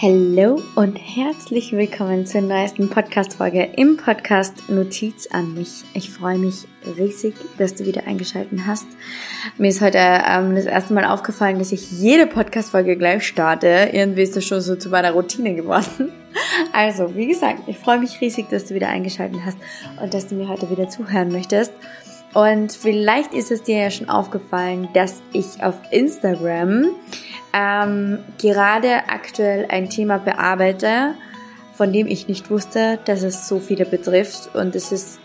Hallo und herzlich willkommen zur neuesten Podcast-Folge im Podcast Notiz an mich. Ich freue mich riesig, dass du wieder eingeschaltet hast. Mir ist heute ähm, das erste Mal aufgefallen, dass ich jede Podcast-Folge gleich starte. Irgendwie ist das schon so zu meiner Routine geworden. Also, wie gesagt, ich freue mich riesig, dass du wieder eingeschaltet hast und dass du mir heute wieder zuhören möchtest. Und vielleicht ist es dir ja schon aufgefallen, dass ich auf Instagram ähm, gerade aktuell ein Thema bearbeite, von dem ich nicht wusste, dass es so viele betrifft. Und es ist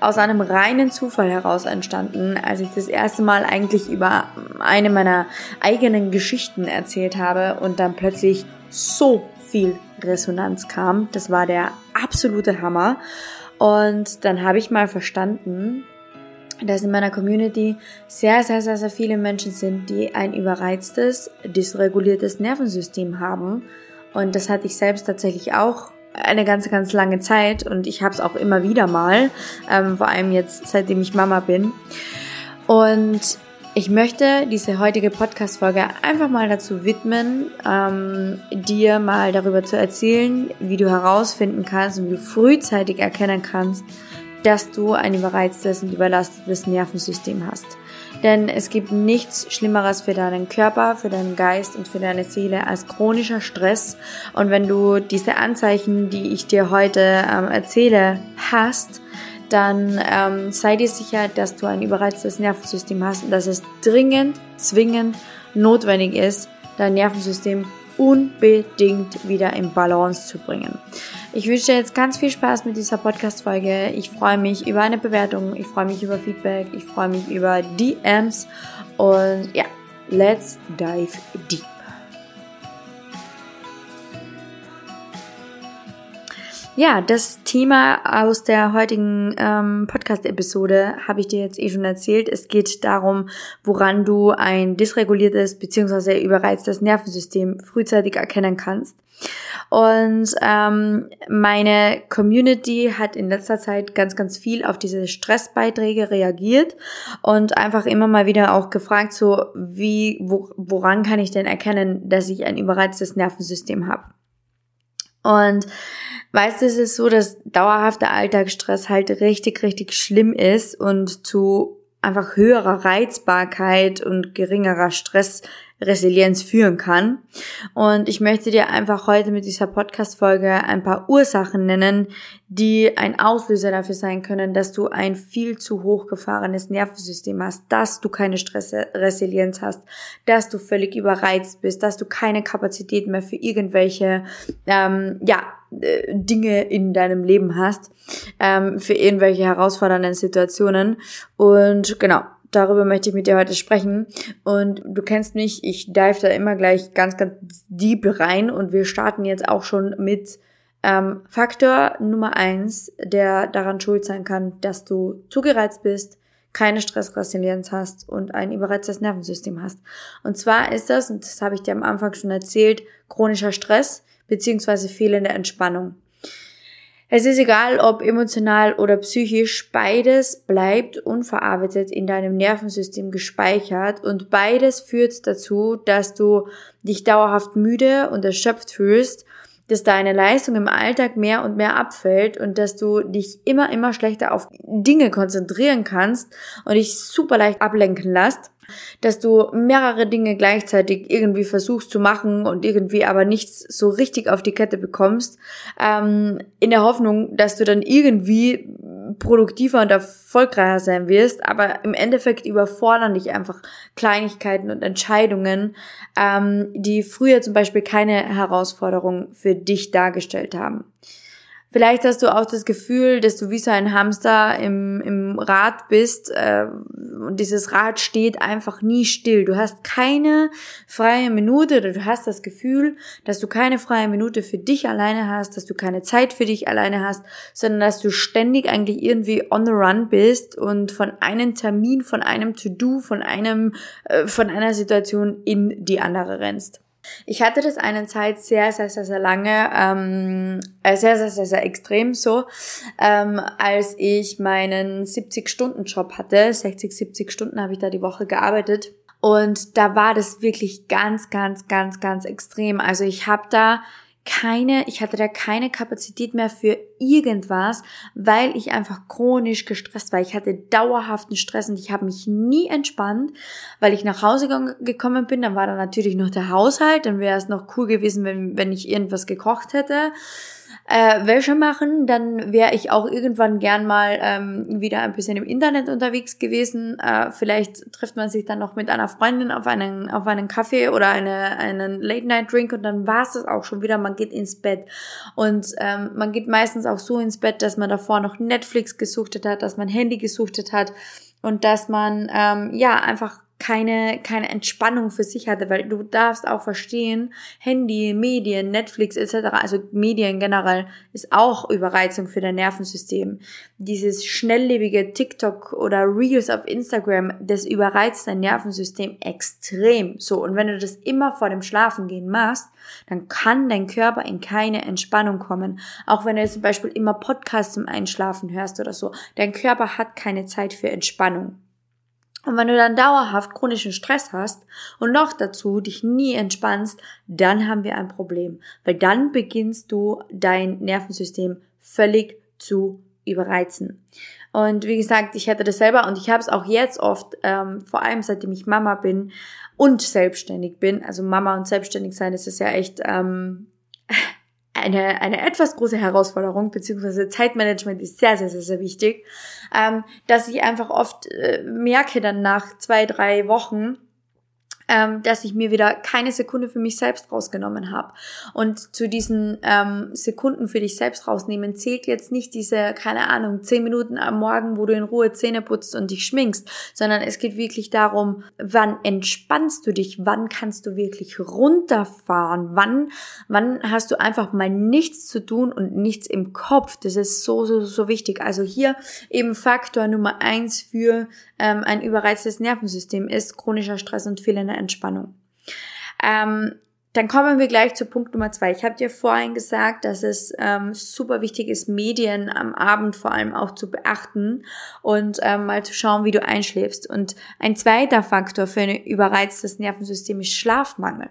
aus einem reinen Zufall heraus entstanden, als ich das erste Mal eigentlich über eine meiner eigenen Geschichten erzählt habe und dann plötzlich so viel Resonanz kam. Das war der absolute Hammer. Und dann habe ich mal verstanden, dass in meiner Community sehr, sehr, sehr, sehr viele Menschen sind, die ein überreiztes, dysreguliertes Nervensystem haben. Und das hatte ich selbst tatsächlich auch eine ganz, ganz lange Zeit und ich habe es auch immer wieder mal, ähm, vor allem jetzt, seitdem ich Mama bin. Und ich möchte diese heutige Podcast-Folge einfach mal dazu widmen, ähm, dir mal darüber zu erzählen, wie du herausfinden kannst und wie du frühzeitig erkennen kannst, dass du ein überreiztes und überlastetes Nervensystem hast. Denn es gibt nichts Schlimmeres für deinen Körper, für deinen Geist und für deine Seele als chronischer Stress. Und wenn du diese Anzeichen, die ich dir heute ähm, erzähle, hast, dann ähm, sei dir sicher, dass du ein überreiztes Nervensystem hast und dass es dringend, zwingend notwendig ist, dein Nervensystem unbedingt wieder in Balance zu bringen. Ich wünsche dir jetzt ganz viel Spaß mit dieser Podcast-Folge. Ich freue mich über eine Bewertung, ich freue mich über Feedback, ich freue mich über DMs und ja, let's dive deep. Ja, das Thema aus der heutigen ähm, Podcast-Episode habe ich dir jetzt eh schon erzählt. Es geht darum, woran du ein dysreguliertes bzw. überreiztes Nervensystem frühzeitig erkennen kannst. Und ähm, meine Community hat in letzter Zeit ganz, ganz viel auf diese Stressbeiträge reagiert und einfach immer mal wieder auch gefragt, so wie, wo, woran kann ich denn erkennen, dass ich ein überreiztes Nervensystem habe? Und weißt du, es ist so, dass dauerhafter Alltagsstress halt richtig, richtig schlimm ist und zu einfach höherer Reizbarkeit und geringerer Stress Resilienz führen kann. Und ich möchte dir einfach heute mit dieser Podcast-Folge ein paar Ursachen nennen, die ein Auslöser dafür sein können, dass du ein viel zu hochgefahrenes Nervensystem hast, dass du keine Stressresilienz hast, dass du völlig überreizt bist, dass du keine Kapazität mehr für irgendwelche, ähm, ja, äh, Dinge in deinem Leben hast, ähm, für irgendwelche herausfordernden Situationen. Und genau, darüber möchte ich mit dir heute sprechen. Und du kennst mich, ich dive da immer gleich ganz, ganz deep rein und wir starten jetzt auch schon mit ähm, Faktor Nummer eins, der daran schuld sein kann, dass du zugereizt bist, keine Stressresilienz hast und ein überreiztes Nervensystem hast. Und zwar ist das, und das habe ich dir am Anfang schon erzählt, chronischer Stress beziehungsweise fehlende Entspannung. Es ist egal, ob emotional oder psychisch, beides bleibt unverarbeitet in deinem Nervensystem gespeichert und beides führt dazu, dass du dich dauerhaft müde und erschöpft fühlst, dass deine Leistung im Alltag mehr und mehr abfällt und dass du dich immer, immer schlechter auf Dinge konzentrieren kannst und dich super leicht ablenken lässt dass du mehrere Dinge gleichzeitig irgendwie versuchst zu machen und irgendwie aber nichts so richtig auf die Kette bekommst, ähm, in der Hoffnung, dass du dann irgendwie produktiver und erfolgreicher sein wirst, aber im Endeffekt überfordern dich einfach Kleinigkeiten und Entscheidungen, ähm, die früher zum Beispiel keine Herausforderung für dich dargestellt haben. Vielleicht hast du auch das Gefühl, dass du wie so ein Hamster im, im Rad bist äh, und dieses Rad steht einfach nie still. Du hast keine freie Minute oder du hast das Gefühl, dass du keine freie Minute für dich alleine hast, dass du keine Zeit für dich alleine hast, sondern dass du ständig eigentlich irgendwie on the run bist und von einem Termin, von einem To-Do, von einem, äh, von einer Situation in die andere rennst. Ich hatte das eine Zeit sehr, sehr, sehr, sehr lange, ähm, äh, sehr, sehr, sehr, sehr extrem so, ähm, als ich meinen 70-Stunden-Job hatte. 60, 70 Stunden habe ich da die Woche gearbeitet. Und da war das wirklich ganz, ganz, ganz, ganz extrem. Also ich habe da keine, ich hatte da keine Kapazität mehr für irgendwas, weil ich einfach chronisch gestresst war. Ich hatte dauerhaften Stress und ich habe mich nie entspannt, weil ich nach Hause gekommen bin. Dann war da natürlich noch der Haushalt, dann wäre es noch cool gewesen, wenn, wenn ich irgendwas gekocht hätte äh, Wäsche machen, dann wäre ich auch irgendwann gern mal ähm, wieder ein bisschen im Internet unterwegs gewesen. Äh, vielleicht trifft man sich dann noch mit einer Freundin auf einen, auf einen Kaffee oder eine, einen Late-Night-Drink und dann war es das auch schon wieder. Man geht ins Bett. Und ähm, man geht meistens auch so ins Bett, dass man davor noch Netflix gesuchtet hat, dass man Handy gesuchtet hat und dass man ähm, ja einfach keine, keine Entspannung für sich hatte, weil du darfst auch verstehen, Handy, Medien, Netflix etc., also Medien generell, ist auch Überreizung für dein Nervensystem. Dieses schnelllebige TikTok oder Reels auf Instagram, das überreizt dein Nervensystem extrem. So, und wenn du das immer vor dem Schlafengehen machst, dann kann dein Körper in keine Entspannung kommen. Auch wenn du zum Beispiel immer Podcasts zum Einschlafen hörst oder so. Dein Körper hat keine Zeit für Entspannung. Und wenn du dann dauerhaft chronischen Stress hast und noch dazu dich nie entspannst, dann haben wir ein Problem, weil dann beginnst du dein Nervensystem völlig zu überreizen. Und wie gesagt, ich hätte das selber und ich habe es auch jetzt oft, ähm, vor allem seitdem ich Mama bin und selbstständig bin. Also Mama und selbstständig sein, das ist ja echt ähm, eine, eine etwas große Herausforderung, beziehungsweise Zeitmanagement ist sehr, sehr, sehr, sehr wichtig, ähm, dass ich einfach oft äh, merke dann nach zwei, drei Wochen, ähm, dass ich mir wieder keine Sekunde für mich selbst rausgenommen habe. Und zu diesen ähm, Sekunden für dich selbst rausnehmen zählt jetzt nicht diese, keine Ahnung, zehn Minuten am Morgen, wo du in Ruhe Zähne putzt und dich schminkst, sondern es geht wirklich darum, wann entspannst du dich, wann kannst du wirklich runterfahren, wann, wann hast du einfach mal nichts zu tun und nichts im Kopf. Das ist so, so, so wichtig. Also hier eben Faktor Nummer eins für ähm, ein überreiztes Nervensystem ist chronischer Stress und fehlende Entspannung. Ähm, dann kommen wir gleich zu Punkt Nummer zwei. Ich habe dir vorhin gesagt, dass es ähm, super wichtig ist, Medien am Abend vor allem auch zu beachten und ähm, mal zu schauen, wie du einschläfst. Und ein zweiter Faktor für ein überreiztes Nervensystem ist Schlafmangel.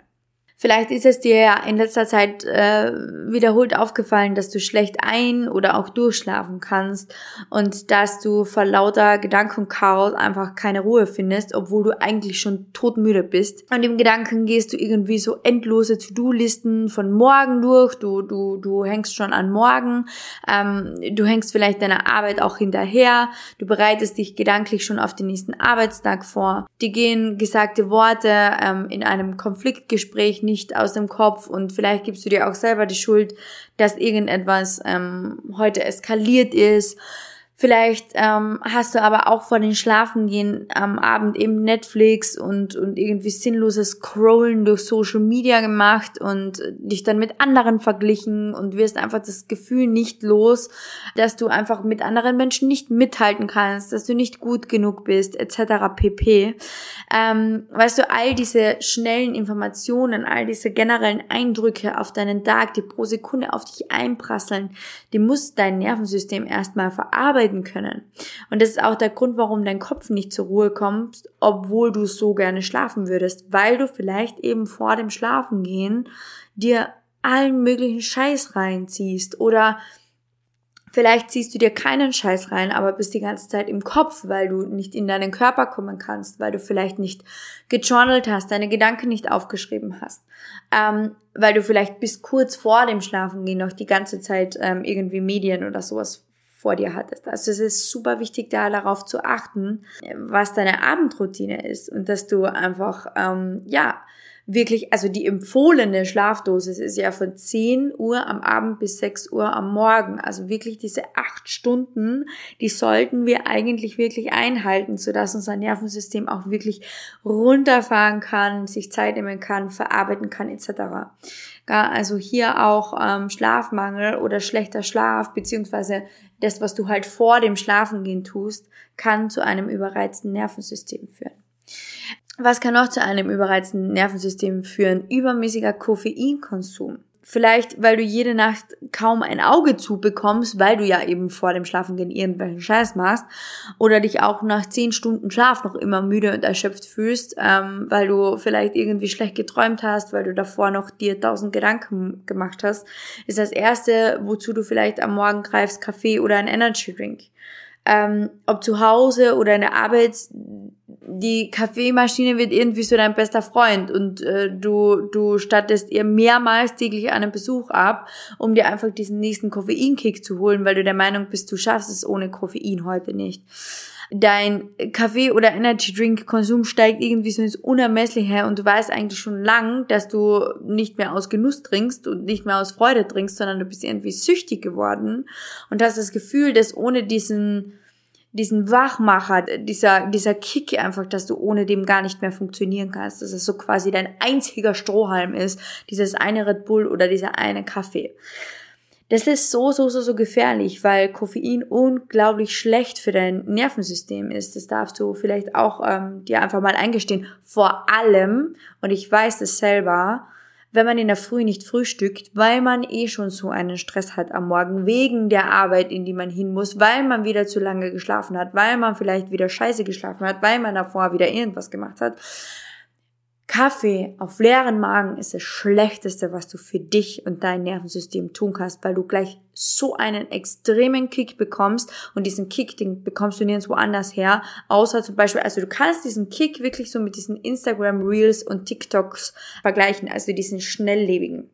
Vielleicht ist es dir ja in letzter Zeit äh, wiederholt aufgefallen, dass du schlecht ein- oder auch durchschlafen kannst und dass du vor lauter Gedankenchaos einfach keine Ruhe findest, obwohl du eigentlich schon todmüde bist. Und im Gedanken gehst du irgendwie so endlose To-Do-Listen von morgen durch, du, du, du hängst schon an morgen, ähm, du hängst vielleicht deiner Arbeit auch hinterher, du bereitest dich gedanklich schon auf den nächsten Arbeitstag vor. Die gehen gesagte Worte ähm, in einem Konfliktgespräch nicht aus dem Kopf und vielleicht gibst du dir auch selber die Schuld, dass irgendetwas ähm, heute eskaliert ist Vielleicht ähm, hast du aber auch vor den Schlafengehen am Abend eben Netflix und, und irgendwie sinnloses Scrollen durch Social Media gemacht und dich dann mit anderen verglichen und wirst einfach das Gefühl nicht los, dass du einfach mit anderen Menschen nicht mithalten kannst, dass du nicht gut genug bist, etc. pp. Ähm, weißt du, all diese schnellen Informationen, all diese generellen Eindrücke auf deinen Tag, die pro Sekunde auf dich einprasseln, die muss dein Nervensystem erstmal verarbeiten arbeiten können. Und das ist auch der Grund, warum dein Kopf nicht zur Ruhe kommt, obwohl du so gerne schlafen würdest, weil du vielleicht eben vor dem Schlafengehen dir allen möglichen Scheiß reinziehst oder Vielleicht ziehst du dir keinen Scheiß rein, aber bist die ganze Zeit im Kopf, weil du nicht in deinen Körper kommen kannst, weil du vielleicht nicht gejournalt hast, deine Gedanken nicht aufgeschrieben hast, ähm, weil du vielleicht bis kurz vor dem Schlafengehen noch die ganze Zeit ähm, irgendwie Medien oder sowas vor dir hattest. Also es ist super wichtig, da darauf zu achten, was deine Abendroutine ist und dass du einfach, ähm, ja, wirklich, also die empfohlene Schlafdosis ist ja von 10 Uhr am Abend bis 6 Uhr am Morgen. Also wirklich diese acht Stunden, die sollten wir eigentlich wirklich einhalten, sodass unser Nervensystem auch wirklich runterfahren kann, sich Zeit nehmen kann, verarbeiten kann etc. Also hier auch ähm, Schlafmangel oder schlechter Schlaf, beziehungsweise das, was du halt vor dem Schlafengehen tust, kann zu einem überreizten Nervensystem führen. Was kann noch zu einem überreizten Nervensystem führen? Übermäßiger Koffeinkonsum. Vielleicht, weil du jede Nacht kaum ein Auge zubekommst, weil du ja eben vor dem Schlafengehen irgendwelchen Scheiß machst. Oder dich auch nach zehn Stunden Schlaf noch immer müde und erschöpft fühlst, ähm, weil du vielleicht irgendwie schlecht geträumt hast, weil du davor noch dir tausend Gedanken gemacht hast, ist das erste, wozu du vielleicht am Morgen greifst, Kaffee oder ein Energy Drink ähm, ob zu Hause oder in der Arbeit, die Kaffeemaschine wird irgendwie so dein bester Freund und äh, du, du stattest ihr mehrmals täglich einen Besuch ab, um dir einfach diesen nächsten Koffeinkick zu holen, weil du der Meinung bist, du schaffst es ohne Koffein heute nicht. Dein Kaffee- oder Energy-Drink-Konsum steigt irgendwie so ins Unermessliche und du weißt eigentlich schon lang, dass du nicht mehr aus Genuss trinkst und nicht mehr aus Freude trinkst, sondern du bist irgendwie süchtig geworden und hast das Gefühl, dass ohne diesen diesen Wachmacher, dieser, dieser Kick einfach, dass du ohne dem gar nicht mehr funktionieren kannst, dass es so quasi dein einziger Strohhalm ist, dieses eine Red Bull oder dieser eine Kaffee. Das ist so, so, so, so gefährlich, weil Koffein unglaublich schlecht für dein Nervensystem ist. Das darfst du vielleicht auch ähm, dir einfach mal eingestehen. Vor allem, und ich weiß es selber, wenn man in der Früh nicht frühstückt, weil man eh schon so einen Stress hat am Morgen, wegen der Arbeit, in die man hin muss, weil man wieder zu lange geschlafen hat, weil man vielleicht wieder scheiße geschlafen hat, weil man davor wieder irgendwas gemacht hat, Kaffee auf leeren Magen ist das Schlechteste, was du für dich und dein Nervensystem tun kannst, weil du gleich so einen extremen Kick bekommst und diesen Kick, den bekommst du nirgendwo anders her, außer zum Beispiel, also du kannst diesen Kick wirklich so mit diesen Instagram Reels und TikToks vergleichen, also diesen schnelllebigen.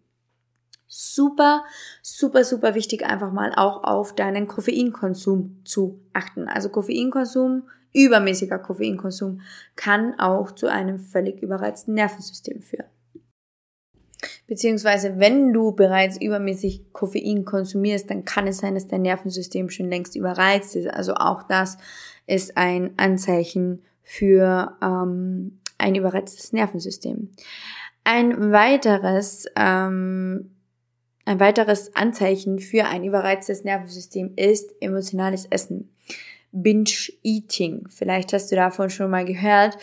Super, super, super wichtig, einfach mal auch auf deinen Koffeinkonsum zu achten. Also Koffeinkonsum Übermäßiger Koffeinkonsum kann auch zu einem völlig überreizten Nervensystem führen. Beziehungsweise, wenn du bereits übermäßig Koffein konsumierst, dann kann es sein, dass dein Nervensystem schon längst überreizt ist. Also auch das ist ein Anzeichen für ähm, ein überreiztes Nervensystem. Ein weiteres, ähm, ein weiteres Anzeichen für ein überreiztes Nervensystem ist emotionales Essen. Binge-Eating. Vielleicht hast du davon schon mal gehört.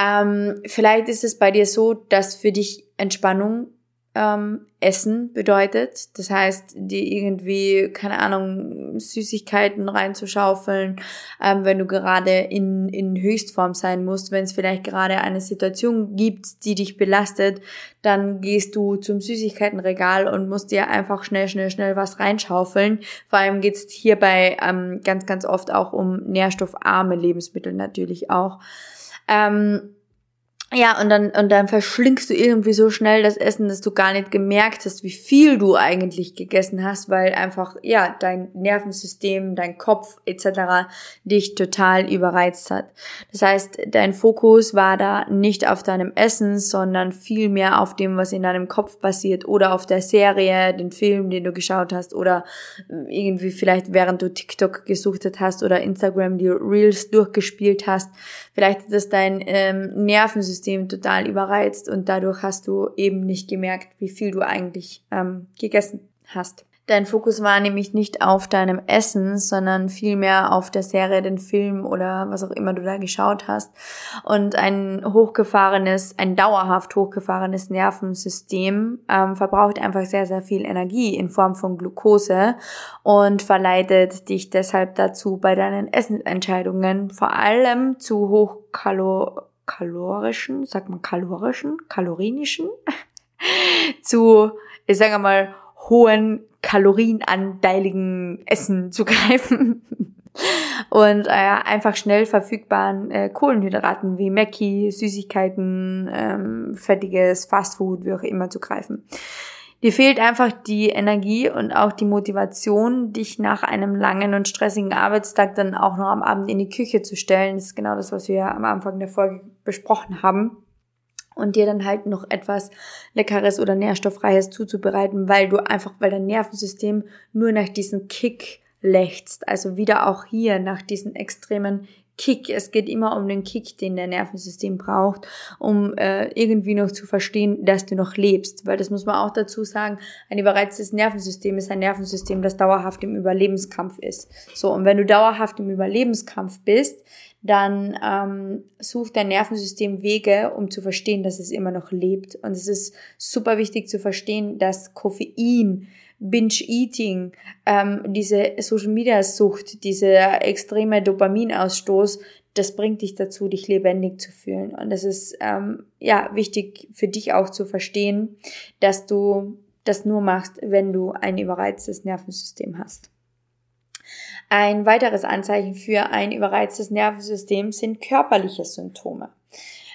Ähm, vielleicht ist es bei dir so, dass für dich Entspannung ähm, Essen bedeutet. Das heißt, dir irgendwie, keine Ahnung, Süßigkeiten reinzuschaufeln, ähm, wenn du gerade in, in Höchstform sein musst, wenn es vielleicht gerade eine Situation gibt, die dich belastet, dann gehst du zum Süßigkeitenregal und musst dir einfach schnell, schnell, schnell was reinschaufeln. Vor allem geht es hierbei ähm, ganz, ganz oft auch um nährstoffarme Lebensmittel natürlich auch. Ähm, ja, und dann, und dann verschlingst du irgendwie so schnell das Essen, dass du gar nicht gemerkt hast, wie viel du eigentlich gegessen hast, weil einfach, ja, dein Nervensystem, dein Kopf etc. dich total überreizt hat. Das heißt, dein Fokus war da nicht auf deinem Essen, sondern viel mehr auf dem, was in deinem Kopf passiert oder auf der Serie, den Film, den du geschaut hast oder irgendwie vielleicht während du TikTok gesuchtet hast oder Instagram die Reels durchgespielt hast. Vielleicht ist das dein ähm, Nervensystem total überreizt und dadurch hast du eben nicht gemerkt, wie viel du eigentlich ähm, gegessen hast. Dein Fokus war nämlich nicht auf deinem Essen, sondern vielmehr auf der Serie, den Film oder was auch immer du da geschaut hast. Und ein hochgefahrenes, ein dauerhaft hochgefahrenes Nervensystem ähm, verbraucht einfach sehr, sehr viel Energie in Form von Glucose und verleitet dich deshalb dazu, bei deinen Essensentscheidungen vor allem zu hochkalor kalorischen, sagt man kalorischen, kalorinischen, zu, ich sage mal, hohen kalorienanteiligen Essen zu greifen und äh, einfach schnell verfügbaren äh, Kohlenhydraten wie Mackie, Süßigkeiten, ähm, fettiges Fastfood, wie auch immer zu greifen. Dir fehlt einfach die Energie und auch die Motivation, dich nach einem langen und stressigen Arbeitstag dann auch noch am Abend in die Küche zu stellen. Das ist genau das, was wir am Anfang der Folge besprochen haben. Und dir dann halt noch etwas Leckeres oder Nährstofffreies zuzubereiten, weil du einfach, weil dein Nervensystem nur nach diesem Kick lechzt. Also wieder auch hier nach diesen extremen Kick. Es geht immer um den Kick, den der Nervensystem braucht, um äh, irgendwie noch zu verstehen, dass du noch lebst. Weil das muss man auch dazu sagen, ein überreiztes Nervensystem ist ein Nervensystem, das dauerhaft im Überlebenskampf ist. So, und wenn du dauerhaft im Überlebenskampf bist, dann ähm, sucht dein Nervensystem Wege, um zu verstehen, dass es immer noch lebt. Und es ist super wichtig zu verstehen, dass Koffein, Binge-Eating, ähm, diese Social-Media-Sucht, dieser extreme Dopaminausstoß, das bringt dich dazu, dich lebendig zu fühlen. Und das ist ähm, ja wichtig für dich auch zu verstehen, dass du das nur machst, wenn du ein überreiztes Nervensystem hast. Ein weiteres Anzeichen für ein überreiztes Nervensystem sind körperliche Symptome.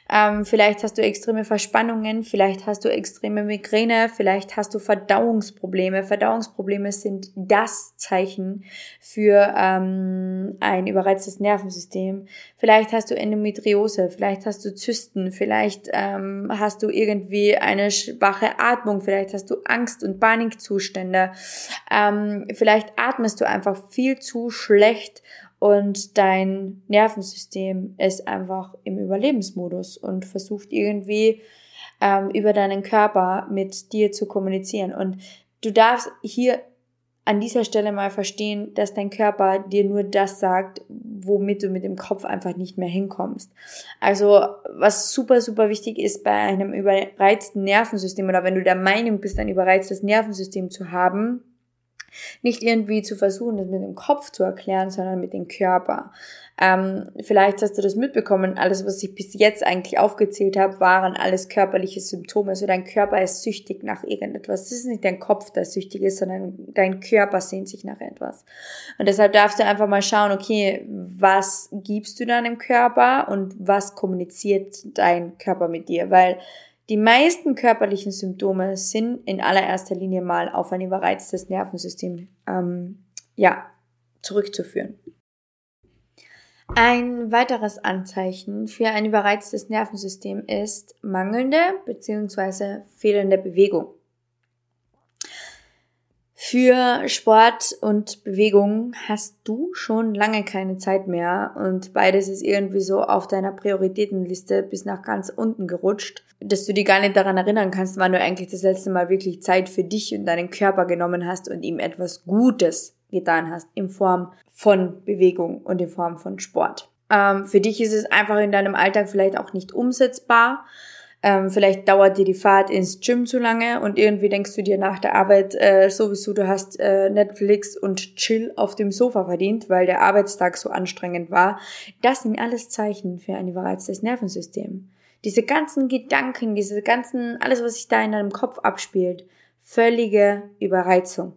Ähm, vielleicht hast du extreme Verspannungen, vielleicht hast du extreme Migräne, vielleicht hast du Verdauungsprobleme. Verdauungsprobleme sind das Zeichen für ähm, ein überreiztes Nervensystem. Vielleicht hast du Endometriose, vielleicht hast du Zysten, vielleicht ähm, hast du irgendwie eine schwache Atmung, vielleicht hast du Angst- und Panikzustände, ähm, vielleicht atmest du einfach viel zu schlecht und dein Nervensystem ist einfach im Überlebensmodus und versucht irgendwie ähm, über deinen Körper mit dir zu kommunizieren. Und du darfst hier an dieser Stelle mal verstehen, dass dein Körper dir nur das sagt, womit du mit dem Kopf einfach nicht mehr hinkommst. Also was super, super wichtig ist bei einem überreizten Nervensystem oder wenn du der Meinung bist, ein überreiztes Nervensystem zu haben, nicht irgendwie zu versuchen, das mit dem Kopf zu erklären, sondern mit dem Körper. Ähm, vielleicht hast du das mitbekommen, alles, was ich bis jetzt eigentlich aufgezählt habe, waren alles körperliche Symptome. Also dein Körper ist süchtig nach irgendetwas. Es ist nicht dein Kopf, der süchtig ist, sondern dein Körper sehnt sich nach etwas. Und deshalb darfst du einfach mal schauen, okay, was gibst du deinem Körper und was kommuniziert dein Körper mit dir? Weil die meisten körperlichen Symptome sind in allererster Linie mal auf ein überreiztes Nervensystem ähm, ja, zurückzuführen. Ein weiteres Anzeichen für ein überreiztes Nervensystem ist mangelnde bzw. fehlende Bewegung. Für Sport und Bewegung hast du schon lange keine Zeit mehr und beides ist irgendwie so auf deiner Prioritätenliste bis nach ganz unten gerutscht, dass du dir gar nicht daran erinnern kannst, wann du eigentlich das letzte Mal wirklich Zeit für dich und deinen Körper genommen hast und ihm etwas Gutes getan hast in Form von Bewegung und in Form von Sport. Ähm, für dich ist es einfach in deinem Alltag vielleicht auch nicht umsetzbar ähm, vielleicht dauert dir die Fahrt ins Gym zu lange und irgendwie denkst du dir nach der Arbeit äh, sowieso, du hast äh, Netflix und Chill auf dem Sofa verdient, weil der Arbeitstag so anstrengend war. Das sind alles Zeichen für ein überreiztes Nervensystem. Diese ganzen Gedanken, diese ganzen, alles, was sich da in deinem Kopf abspielt, völlige Überreizung.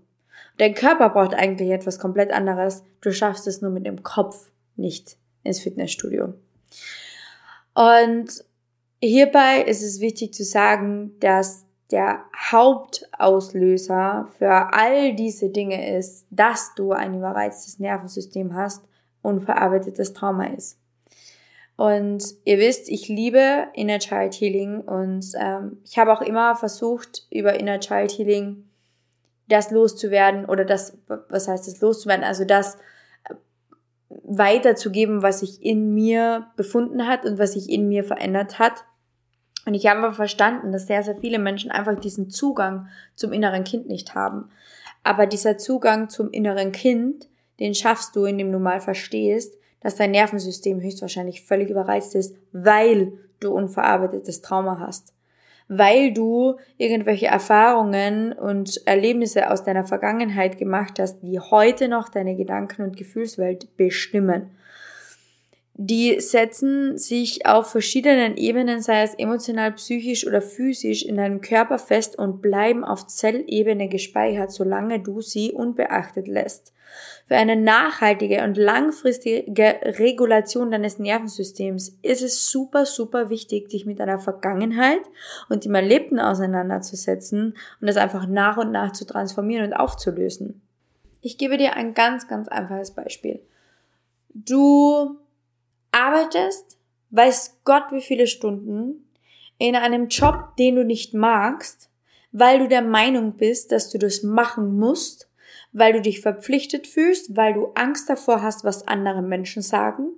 Dein Körper braucht eigentlich etwas komplett anderes. Du schaffst es nur mit dem Kopf nicht ins Fitnessstudio. Und Hierbei ist es wichtig zu sagen, dass der Hauptauslöser für all diese Dinge ist, dass du ein überreiztes Nervensystem hast und verarbeitetes Trauma ist. Und ihr wisst, ich liebe Inner Child Healing und ähm, ich habe auch immer versucht, über Inner Child Healing das loszuwerden oder das, was heißt das loszuwerden, also das äh, weiterzugeben, was sich in mir befunden hat und was sich in mir verändert hat. Und ich habe verstanden, dass sehr, sehr viele Menschen einfach diesen Zugang zum inneren Kind nicht haben. Aber dieser Zugang zum inneren Kind, den schaffst du, indem du mal verstehst, dass dein Nervensystem höchstwahrscheinlich völlig überreizt ist, weil du unverarbeitetes Trauma hast. Weil du irgendwelche Erfahrungen und Erlebnisse aus deiner Vergangenheit gemacht hast, die heute noch deine Gedanken- und Gefühlswelt bestimmen die setzen sich auf verschiedenen Ebenen, sei es emotional, psychisch oder physisch, in deinem Körper fest und bleiben auf Zellebene gespeichert, solange du sie unbeachtet lässt. Für eine nachhaltige und langfristige Regulation deines Nervensystems ist es super, super wichtig, dich mit deiner Vergangenheit und dem Erlebten auseinanderzusetzen und das einfach nach und nach zu transformieren und aufzulösen. Ich gebe dir ein ganz, ganz einfaches Beispiel. Du arbeitest, weiß Gott wie viele Stunden, in einem Job, den du nicht magst, weil du der Meinung bist, dass du das machen musst, weil du dich verpflichtet fühlst, weil du Angst davor hast, was andere Menschen sagen.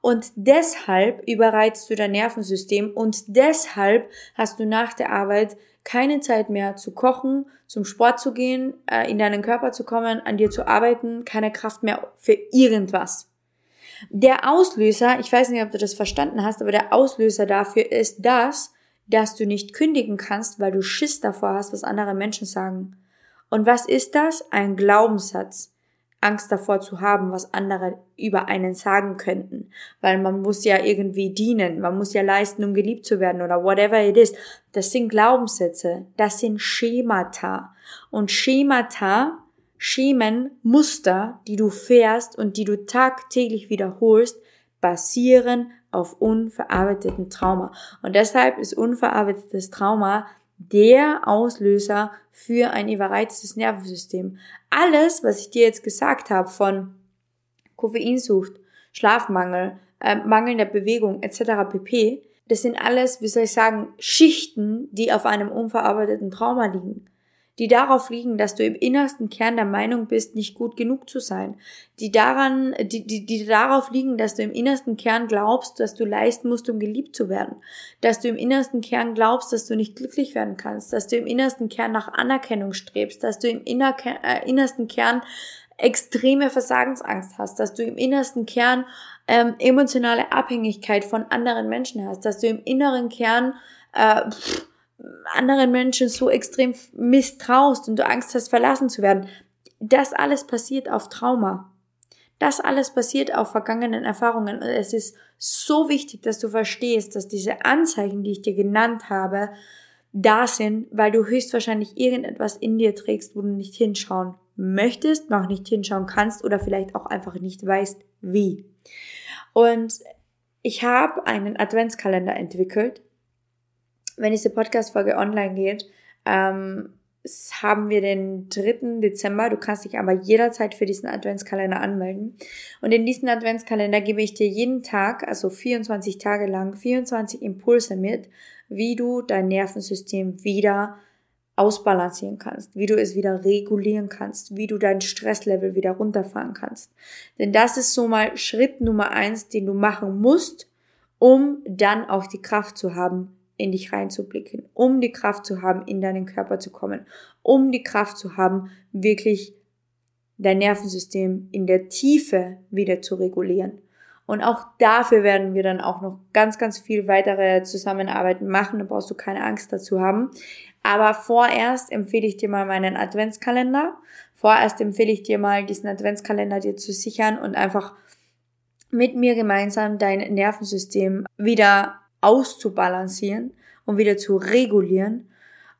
Und deshalb überreizt du dein Nervensystem und deshalb hast du nach der Arbeit keine Zeit mehr zu kochen, zum Sport zu gehen, äh, in deinen Körper zu kommen, an dir zu arbeiten, keine Kraft mehr für irgendwas. Der Auslöser, ich weiß nicht, ob du das verstanden hast, aber der Auslöser dafür ist das, dass du nicht kündigen kannst, weil du Schiss davor hast, was andere Menschen sagen. Und was ist das? Ein Glaubenssatz. Angst davor zu haben, was andere über einen sagen könnten. Weil man muss ja irgendwie dienen, man muss ja leisten, um geliebt zu werden oder whatever it is. Das sind Glaubenssätze, das sind Schemata. Und Schemata, Schemen, Muster, die du fährst und die du tagtäglich wiederholst, basieren auf unverarbeiteten Trauma. Und deshalb ist unverarbeitetes Trauma der Auslöser für ein überreiztes Nervensystem. Alles, was ich dir jetzt gesagt habe von Koffeinsucht, Schlafmangel, äh, mangelnder Bewegung etc. pp, das sind alles, wie soll ich sagen, Schichten, die auf einem unverarbeiteten Trauma liegen die darauf liegen, dass du im innersten Kern der Meinung bist, nicht gut genug zu sein, die daran, die, die, die darauf liegen, dass du im innersten Kern glaubst, dass du leisten musst, um geliebt zu werden, dass du im innersten Kern glaubst, dass du nicht glücklich werden kannst, dass du im innersten Kern nach Anerkennung strebst, dass du im inner, äh, innersten Kern extreme Versagensangst hast, dass du im innersten Kern ähm, emotionale Abhängigkeit von anderen Menschen hast, dass du im inneren Kern äh, pff, anderen Menschen so extrem misstraust und du Angst hast, verlassen zu werden. Das alles passiert auf Trauma. Das alles passiert auf vergangenen Erfahrungen. Und es ist so wichtig, dass du verstehst, dass diese Anzeichen, die ich dir genannt habe, da sind, weil du höchstwahrscheinlich irgendetwas in dir trägst, wo du nicht hinschauen möchtest, noch nicht hinschauen kannst oder vielleicht auch einfach nicht weißt, wie. Und ich habe einen Adventskalender entwickelt, wenn diese Podcast-Folge online geht, ähm, haben wir den 3. Dezember. Du kannst dich aber jederzeit für diesen Adventskalender anmelden. Und in diesen Adventskalender gebe ich dir jeden Tag, also 24 Tage lang, 24 Impulse mit, wie du dein Nervensystem wieder ausbalancieren kannst, wie du es wieder regulieren kannst, wie du dein Stresslevel wieder runterfahren kannst. Denn das ist so mal Schritt Nummer eins, den du machen musst, um dann auch die Kraft zu haben, in dich reinzublicken, um die Kraft zu haben, in deinen Körper zu kommen, um die Kraft zu haben, wirklich dein Nervensystem in der Tiefe wieder zu regulieren. Und auch dafür werden wir dann auch noch ganz, ganz viel weitere Zusammenarbeiten machen. Da brauchst du keine Angst dazu haben. Aber vorerst empfehle ich dir mal meinen Adventskalender. Vorerst empfehle ich dir mal, diesen Adventskalender dir zu sichern und einfach mit mir gemeinsam dein Nervensystem wieder auszubalancieren und wieder zu regulieren.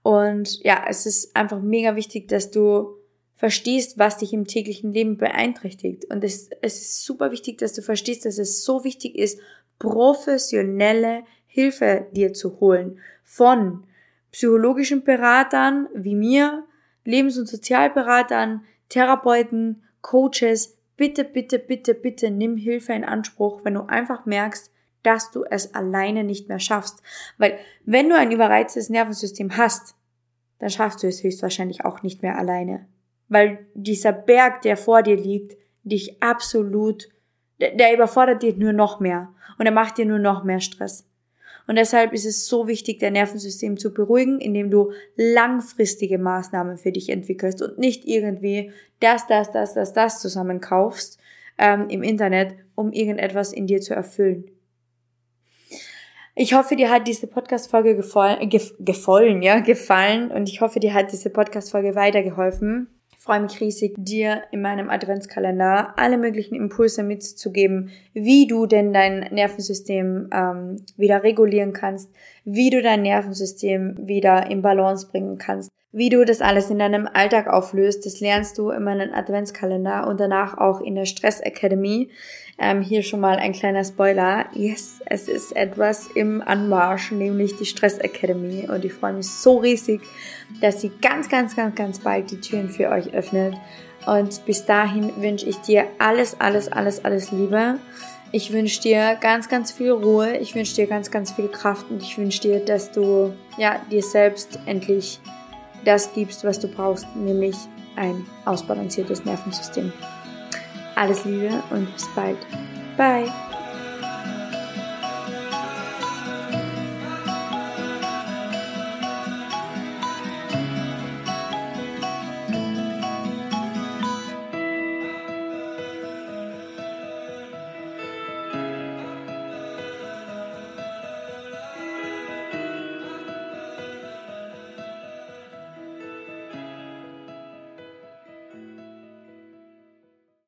Und ja, es ist einfach mega wichtig, dass du verstehst, was dich im täglichen Leben beeinträchtigt. Und es, es ist super wichtig, dass du verstehst, dass es so wichtig ist, professionelle Hilfe dir zu holen von psychologischen Beratern wie mir, Lebens- und Sozialberatern, Therapeuten, Coaches. Bitte, bitte, bitte, bitte nimm Hilfe in Anspruch, wenn du einfach merkst, dass du es alleine nicht mehr schaffst. Weil wenn du ein überreiztes Nervensystem hast, dann schaffst du es höchstwahrscheinlich auch nicht mehr alleine. Weil dieser Berg, der vor dir liegt, dich absolut, der, der überfordert dich nur noch mehr und er macht dir nur noch mehr Stress. Und deshalb ist es so wichtig, dein Nervensystem zu beruhigen, indem du langfristige Maßnahmen für dich entwickelst und nicht irgendwie das, das, das, das, das zusammenkaufst ähm, im Internet, um irgendetwas in dir zu erfüllen. Ich hoffe, dir hat diese Podcast-Folge gefallen, gef gefallen, ja, gefallen und ich hoffe, dir hat diese Podcast-Folge weitergeholfen. Ich freue mich riesig, dir in meinem Adventskalender alle möglichen Impulse mitzugeben, wie du denn dein Nervensystem ähm, wieder regulieren kannst, wie du dein Nervensystem wieder in Balance bringen kannst, wie du das alles in deinem Alltag auflöst. Das lernst du in meinem Adventskalender und danach auch in der Stress Academy. Ähm, hier schon mal ein kleiner Spoiler. Yes, es ist etwas im Anmarsch, nämlich die Stress Academy. Und ich freue mich so riesig, dass sie ganz, ganz, ganz, ganz bald die Türen für euch öffnet. Und bis dahin wünsche ich dir alles, alles, alles, alles Liebe. Ich wünsche dir ganz, ganz viel Ruhe. Ich wünsche dir ganz, ganz viel Kraft und ich wünsche dir, dass du ja dir selbst endlich das gibst, was du brauchst, nämlich ein ausbalanciertes Nervensystem. Alles Liebe und bis bald. Bye.